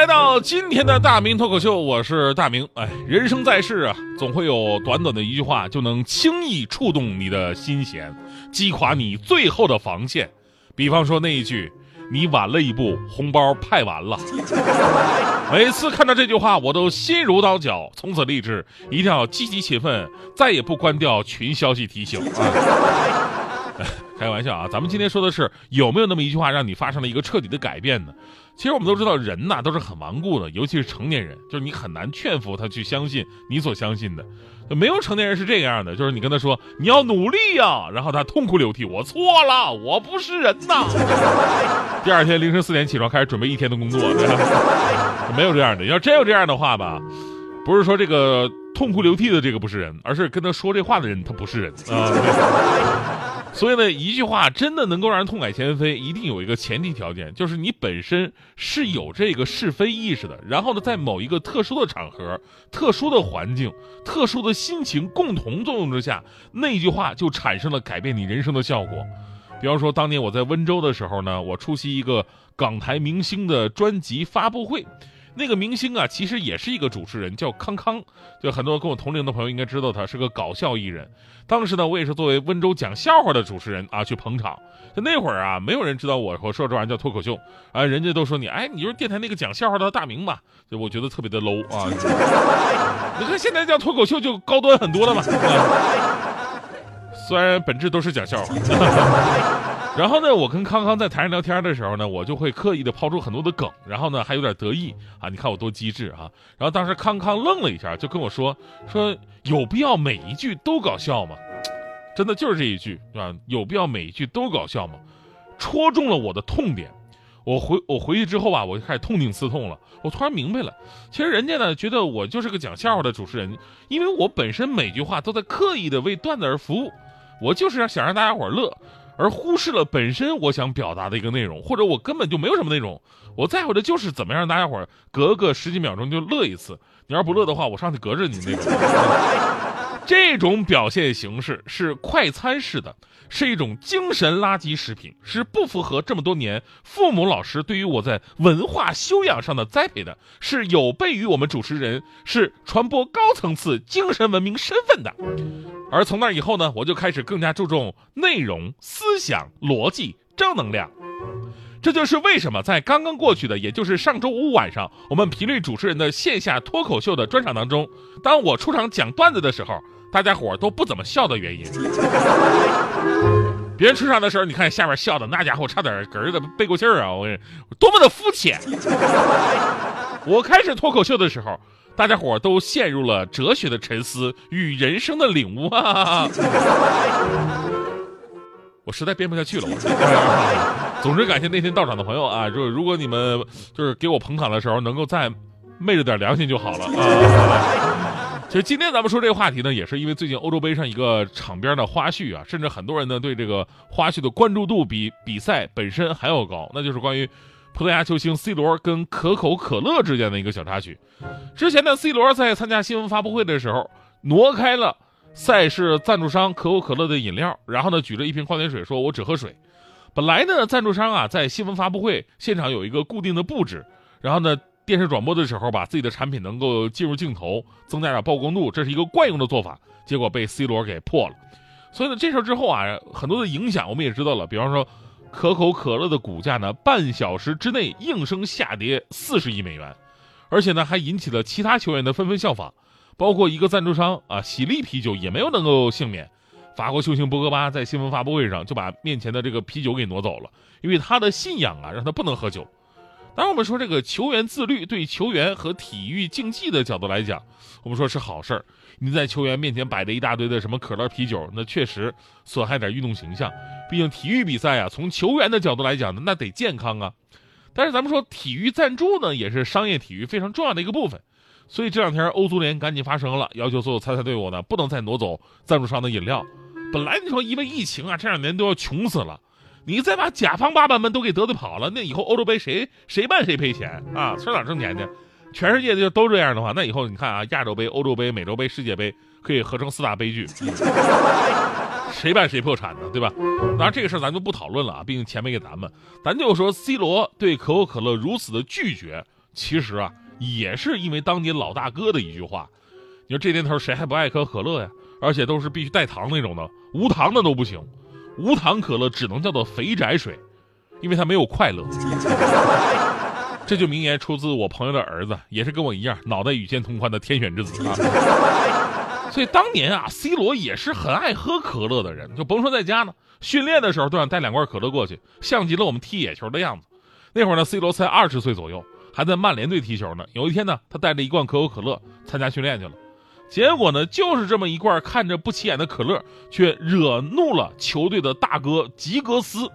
来到今天的大明脱口秀，我是大明。哎，人生在世啊，总会有短短的一句话就能轻易触动你的心弦，击垮你最后的防线。比方说那一句“你晚了一步，红包派完了”。每次看到这句话，我都心如刀绞。从此立志，一定要积极勤奋，再也不关掉群消息提醒啊。开玩笑啊，咱们今天说的是有没有那么一句话让你发生了一个彻底的改变呢？其实我们都知道，人呐都是很顽固的，尤其是成年人，就是你很难劝服他去相信你所相信的。没有成年人是这样的，就是你跟他说你要努力呀，然后他痛哭流涕，我错了，我不是人呐。第二天凌晨四点起床，开始准备一天的工作，没有这样的。要真有这样的话吧，不是说这个痛哭流涕的这个不是人，而是跟他说这话的人他不是人啊。所以呢，一句话真的能够让人痛改前非，一定有一个前提条件，就是你本身是有这个是非意识的。然后呢，在某一个特殊的场合、特殊的环境、特殊的心情共同作用之下，那句话就产生了改变你人生的效果。比方说，当年我在温州的时候呢，我出席一个港台明星的专辑发布会。那个明星啊，其实也是一个主持人，叫康康。就很多跟我同龄的朋友应该知道他是个搞笑艺人。当时呢，我也是作为温州讲笑话的主持人啊去捧场。就那会儿啊，没有人知道我我说这玩意叫脱口秀啊，人家都说你哎，你就是电台那个讲笑话的大明吧？就我觉得特别的 low 啊。你看现在叫脱口秀就高端很多了嘛。虽然本质都是讲笑话。然后呢，我跟康康在台上聊天的时候呢，我就会刻意的抛出很多的梗，然后呢还有点得意啊，你看我多机智啊！然后当时康康愣了一下，就跟我说说有必要每一句都搞笑吗？真的就是这一句，是吧？有必要每一句都搞笑吗？戳中了我的痛点。我回我回去之后吧，我就开始痛定思痛了。我突然明白了，其实人家呢觉得我就是个讲笑话的主持人，因为我本身每句话都在刻意的为段子而服务，我就是想让大家伙乐。而忽视了本身我想表达的一个内容，或者我根本就没有什么内容，我在乎的就是怎么样让大家伙隔个十几秒钟就乐一次。你要不乐的话，我上去隔着你那种。这种表现形式是快餐式的，是一种精神垃圾食品，是不符合这么多年父母老师对于我在文化修养上的栽培的，是有悖于我们主持人是传播高层次精神文明身份的。而从那以后呢，我就开始更加注重内容、思想、逻辑、正能量。这就是为什么在刚刚过去的，也就是上周五晚上，我们频率主持人的线下脱口秀的专场当中，当我出场讲段子的时候，大家伙都不怎么笑的原因。别人出场的时候，你看下面笑的那家伙差点嗝的背过气儿啊！我跟你多么的肤浅。我开始脱口秀的时候。大家伙都陷入了哲学的沉思与人生的领悟啊！我实在编不下去了。我总之，感谢那天到场的朋友啊！就如果你们就是给我捧场的时候，能够再昧着点良心就好了啊！其实今天咱们说这个话题呢，也是因为最近欧洲杯上一个场边的花絮啊，甚至很多人呢对这个花絮的关注度比比赛本身还要高，那就是关于。葡萄牙球星 C 罗跟可口可乐之间的一个小插曲。之前呢，C 罗在参加新闻发布会的时候，挪开了赛事赞助商可口可乐的饮料，然后呢，举着一瓶矿泉水说：“我只喝水。”本来呢，赞助商啊在新闻发布会现场有一个固定的布置，然后呢，电视转播的时候把自己的产品能够进入镜头，增加点曝光度，这是一个惯用的做法。结果被 C 罗给破了。所以呢，这事之后啊，很多的影响我们也知道了，比方说。可口可乐的股价呢，半小时之内应声下跌四十亿美元，而且呢，还引起了其他球员的纷纷效仿，包括一个赞助商啊，喜力啤酒也没有能够幸免。法国球星博格巴在新闻发布会上就把面前的这个啤酒给挪走了，因为他的信仰啊，让他不能喝酒。当，我们说这个球员自律，对球员和体育竞技的角度来讲，我们说是好事儿。你在球员面前摆着一大堆的什么可乐、啤酒，那确实损害点运动形象。毕竟体育比赛啊，从球员的角度来讲呢，那得健康啊。但是咱们说体育赞助呢，也是商业体育非常重要的一个部分。所以这两天欧足联赶紧发声了，要求所有参赛队伍呢，不能再挪走赞助商的饮料。本来你说因为疫情啊，这两年都要穷死了，你再把甲方爸爸们都给得罪跑了，那以后欧洲杯谁谁办谁赔钱啊？上哪挣钱去？全世界就都这样的话，那以后你看啊，亚洲杯、欧洲杯、美洲杯、世界杯可以合成四大悲剧，谁办谁破产呢？对吧？当然这个事儿咱就不讨论了啊，毕竟钱没给咱们，咱就说 C 罗对可口可乐如此的拒绝，其实啊也是因为当年老大哥的一句话。你说这年头谁还不爱喝可乐呀？而且都是必须带糖那种的，无糖的都不行，无糖可乐只能叫做肥宅水，因为它没有快乐。这就名言出自我朋友的儿子，也是跟我一样脑袋与肩同宽的天选之子啊。所以当年啊，C 罗也是很爱喝可乐的人，就甭说在家呢，训练的时候都想带两罐可乐过去，像极了我们踢野球的样子。那会儿呢，C 罗才二十岁左右，还在曼联队踢球呢。有一天呢，他带着一罐可口可乐参加训练去了，结果呢，就是这么一罐看着不起眼的可乐，却惹怒了球队的大哥吉格斯。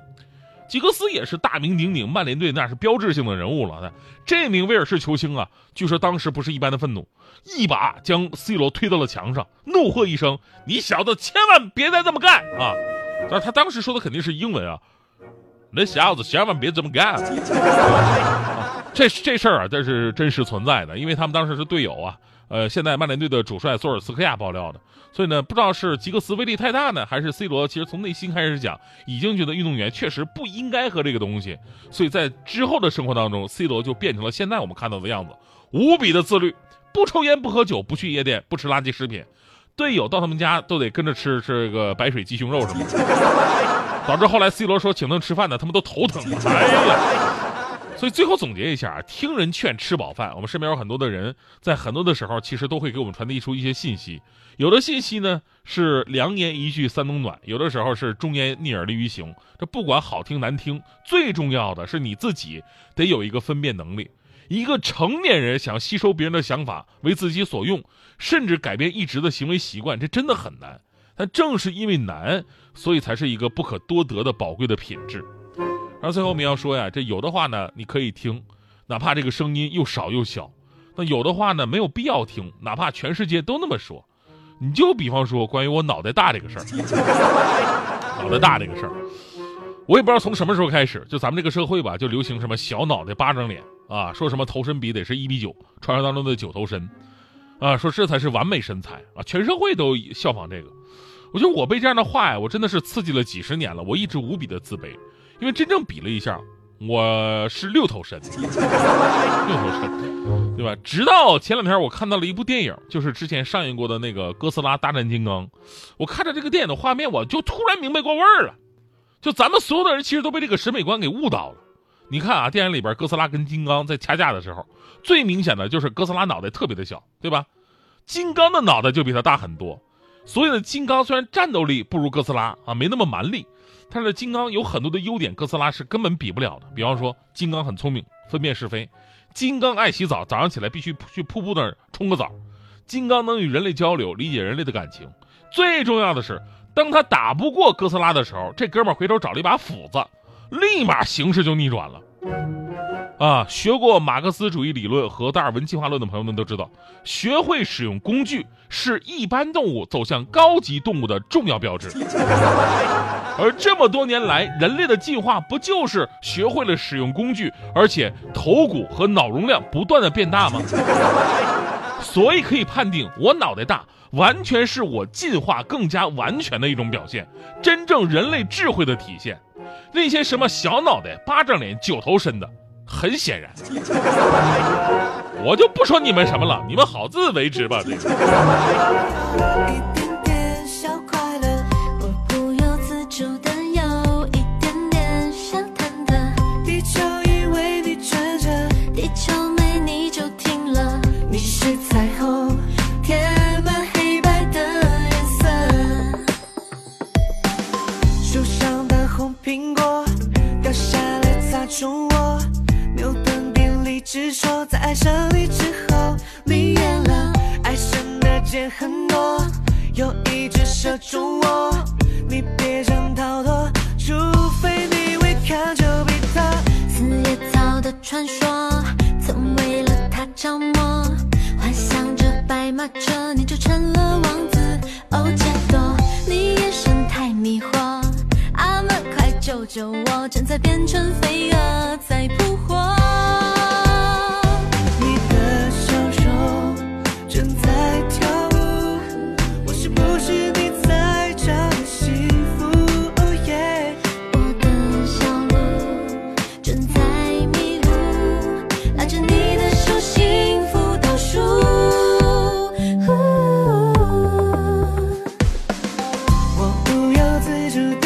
吉格斯也是大名鼎鼎，曼联队那是标志性的人物了。这名威尔士球星啊，据说当时不是一般的愤怒，一把将 C 罗推到了墙上，怒喝一声：“你小子千万别再这么干啊！”但是他当时说的肯定是英文啊，“那小子千万别这么干。”这这事儿啊，这是真实存在的，因为他们当时是队友啊。呃，现在曼联队的主帅索尔斯克亚爆料的，所以呢，不知道是吉格斯威力太大呢，还是 C 罗其实从内心开始讲，已经觉得运动员确实不应该喝这个东西，所以在之后的生活当中，C 罗就变成了现在我们看到的样子，无比的自律，不抽烟，不喝酒，不去夜店，不吃垃圾食品，队友到他们家都得跟着吃这个白水鸡胸肉什么的，导致后来 C 罗说请他们吃饭呢，他们都头疼。哎呀。所以最后总结一下啊，听人劝，吃饱饭。我们身边有很多的人，在很多的时候，其实都会给我们传递出一些信息。有的信息呢是良言一句三冬暖，有的时候是忠言逆耳利于行。这不管好听难听，最重要的是你自己得有一个分辨能力。一个成年人想吸收别人的想法为自己所用，甚至改变一直的行为习惯，这真的很难。但正是因为难，所以才是一个不可多得的宝贵的品质。而最后我们要说呀，这有的话呢，你可以听，哪怕这个声音又少又小；那有的话呢，没有必要听，哪怕全世界都那么说。你就比方说关于我脑袋大这个事儿，脑袋大这个事儿，我也不知道从什么时候开始，就咱们这个社会吧，就流行什么小脑袋巴掌脸啊，说什么头身比得是一比九，传说当中的九头身，啊，说这才是完美身材啊，全社会都效仿这个。我觉得我被这样的话呀，我真的是刺激了几十年了，我一直无比的自卑。因为真正比了一下，我是六头身，六头身，对吧？直到前两天我看到了一部电影，就是之前上映过的那个《哥斯拉大战金刚》。我看着这个电影的画面，我就突然明白过味儿了。就咱们所有的人其实都被这个审美观给误导了。你看啊，电影里边哥斯拉跟金刚在掐架的时候，最明显的就是哥斯拉脑袋特别的小，对吧？金刚的脑袋就比他大很多。所以呢，金刚虽然战斗力不如哥斯拉啊，没那么蛮力。但是金刚有很多的优点，哥斯拉是根本比不了的。比方说，金刚很聪明，分辨是非；金刚爱洗澡，早上起来必须去瀑布那儿冲个澡；金刚能与人类交流，理解人类的感情。最重要的是，当他打不过哥斯拉的时候，这哥们儿回头找了一把斧子，立马形势就逆转了。啊，学过马克思主义理论和达尔文进化论的朋友们都知道，学会使用工具是一般动物走向高级动物的重要标志。而这么多年来，人类的进化不就是学会了使用工具，而且头骨和脑容量不断的变大吗？所以可以判定，我脑袋大完全是我进化更加完全的一种表现，真正人类智慧的体现。那些什么小脑袋、巴掌脸、九头身的。很显然，我就不说你们什么了，你们好自为之吧。这个。爱上你之后，迷恋了爱神的箭很多，有一只射中我，你别想逃脱，除非你会看就比他。四叶草的传说，曾为了他着魔，幻想着白马车，你就成了王子。哦，杰多，你眼神太迷惑，阿门，快。救救我，正在变成飞蛾在扑。to